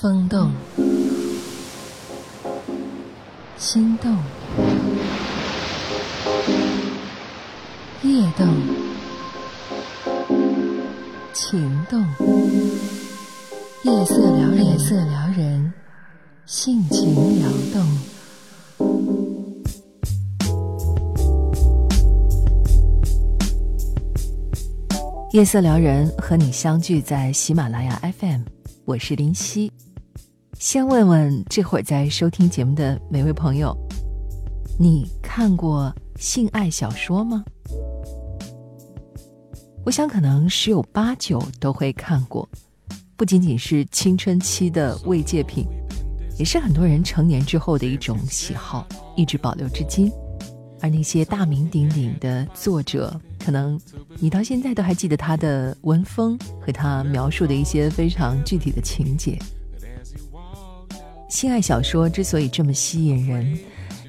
风动，心动，夜动，情动，夜色撩人，夜色撩人，性情撩动。夜色撩人和你相聚在喜马拉雅 FM，我是林夕。先问问这会儿在收听节目的每位朋友，你看过性爱小说吗？我想可能十有八九都会看过，不仅仅是青春期的慰藉品，也是很多人成年之后的一种喜好，一直保留至今。而那些大名鼎鼎的作者，可能你到现在都还记得他的文风和他描述的一些非常具体的情节。性爱小说之所以这么吸引人，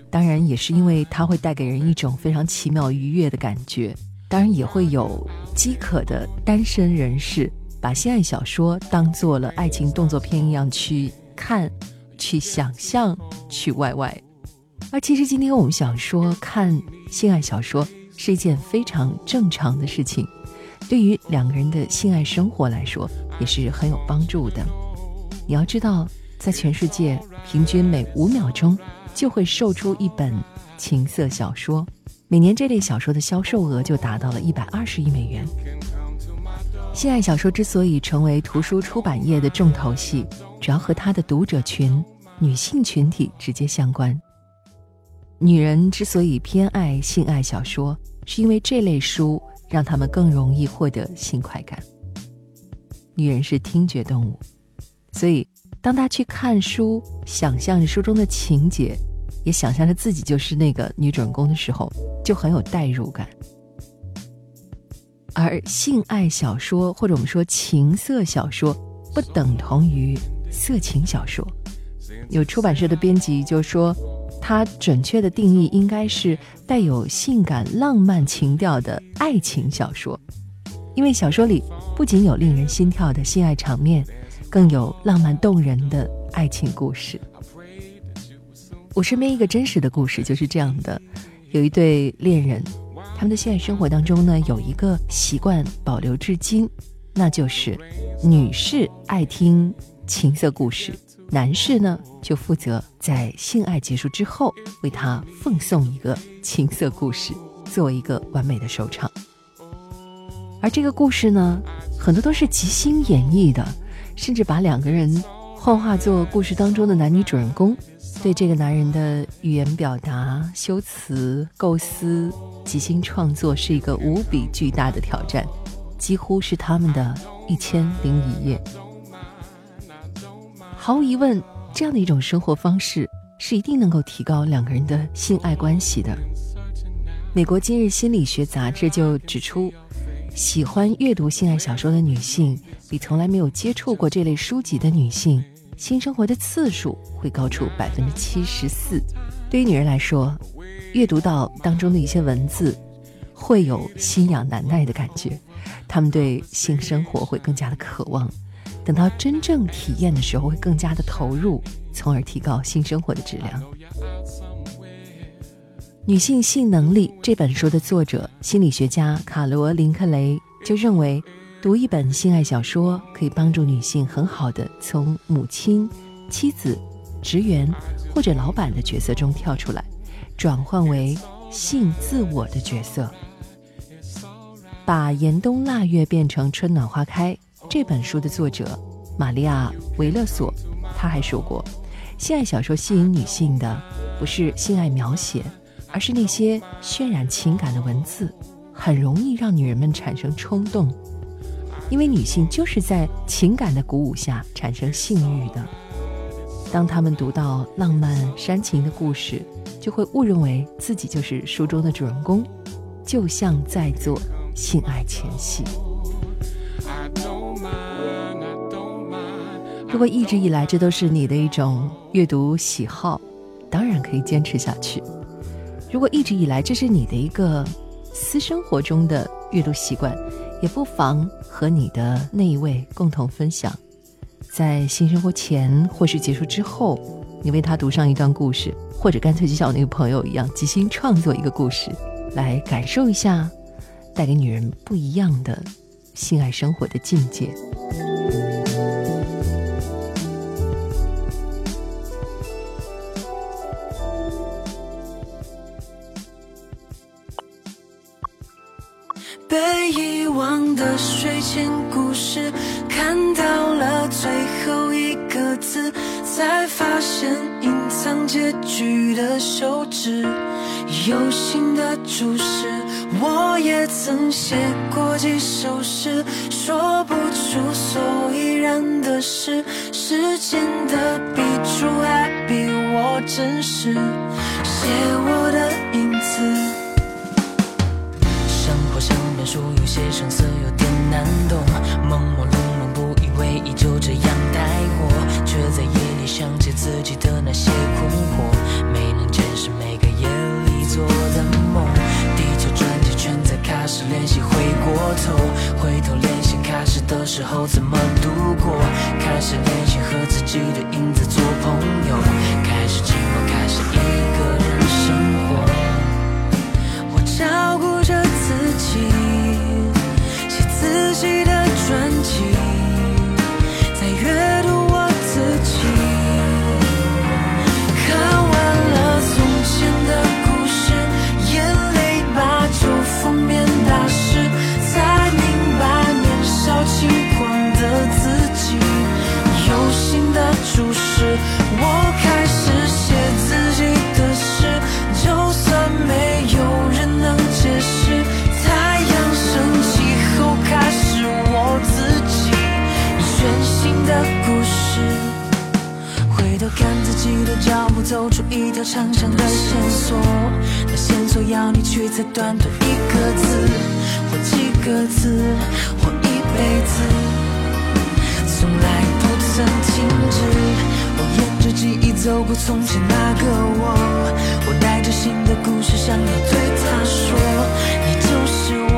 当然也是因为它会带给人一种非常奇妙愉悦的感觉。当然，也会有饥渴的单身人士把性爱小说当做了爱情动作片一样去看、去想象、去歪歪。而其实今天我们想说，看性爱小说是一件非常正常的事情，对于两个人的性爱生活来说也是很有帮助的。你要知道，在全世界平均每五秒钟就会售出一本情色小说，每年这类小说的销售额就达到了一百二十亿美元。性爱小说之所以成为图书出版业的重头戏，主要和它的读者群女性群体直接相关。女人之所以偏爱性爱小说，是因为这类书让她们更容易获得性快感。女人是听觉动物，所以当她去看书，想象着书中的情节，也想象着自己就是那个女主人公的时候，就很有代入感。而性爱小说或者我们说情色小说，不等同于色情小说。有出版社的编辑就说。它准确的定义应该是带有性感浪漫情调的爱情小说，因为小说里不仅有令人心跳的性爱场面，更有浪漫动人的爱情故事。我身边一个真实的故事就是这样的：有一对恋人，他们的性爱生活当中呢，有一个习惯保留至今，那就是女士爱听情色故事。男士呢，就负责在性爱结束之后为他奉送一个情色故事，作为一个完美的收场。而这个故事呢，很多都是即兴演绎的，甚至把两个人幻化作故事当中的男女主人公，对这个男人的语言表达、修辞、构思、即兴创作是一个无比巨大的挑战，几乎是他们的一千零一夜。毫无疑问，这样的一种生活方式是一定能够提高两个人的性爱关系的。美国今日心理学杂志就指出，喜欢阅读性爱小说的女性，比从来没有接触过这类书籍的女性，性生活的次数会高出百分之七十四。对于女人来说，阅读到当中的一些文字，会有心痒难耐的感觉，她们对性生活会更加的渴望。等到真正体验的时候，会更加的投入，从而提高性生活的质量。《女性性能力》这本书的作者心理学家卡罗琳·克雷就认为，读一本性爱小说可以帮助女性很好的从母亲、妻子、职员或者老板的角色中跳出来，转换为性自我的角色，把严冬腊月变成春暖花开。这本书的作者玛利亚·维勒索，他还说过，性爱小说吸引女性的不是性爱描写，而是那些渲染情感的文字，很容易让女人们产生冲动，因为女性就是在情感的鼓舞下产生性欲的。当她们读到浪漫煽情的故事，就会误认为自己就是书中的主人公，就像在做性爱前戏。如果一直以来这都是你的一种阅读喜好，当然可以坚持下去；如果一直以来这是你的一个私生活中的阅读习惯，也不妨和你的那一位共同分享。在性生活前或是结束之后，你为他读上一段故事，或者干脆就像我那个朋友一样，即兴创作一个故事，来感受一下带给女人不一样的性爱生活的境界。被遗忘的睡前故事，看到了最后一个字，才发现隐藏结局的手指有心的注释。我也曾写过几首诗，说不出所以然的事，时间的笔触还比我真实，写我的书有些生涩，有点难懂。朦朦胧胧，不以为意，就这样带过。却在夜里想起自己的那些困惑，没能解释每个夜里做的梦。地球转几圈再开始练习，回过头，回头练习开始的时候怎么度过？开始练习和自己的影子做朋友，开始寂寞，开始一个人生活。我照顾着 into 看自己的脚步，走出一条长长的线索。那线索要你去猜，短短一个字，或几个字，或一辈子，从来不曾停止。我沿着记忆走过从前那个我，我带着新的故事，想要对他说。你就是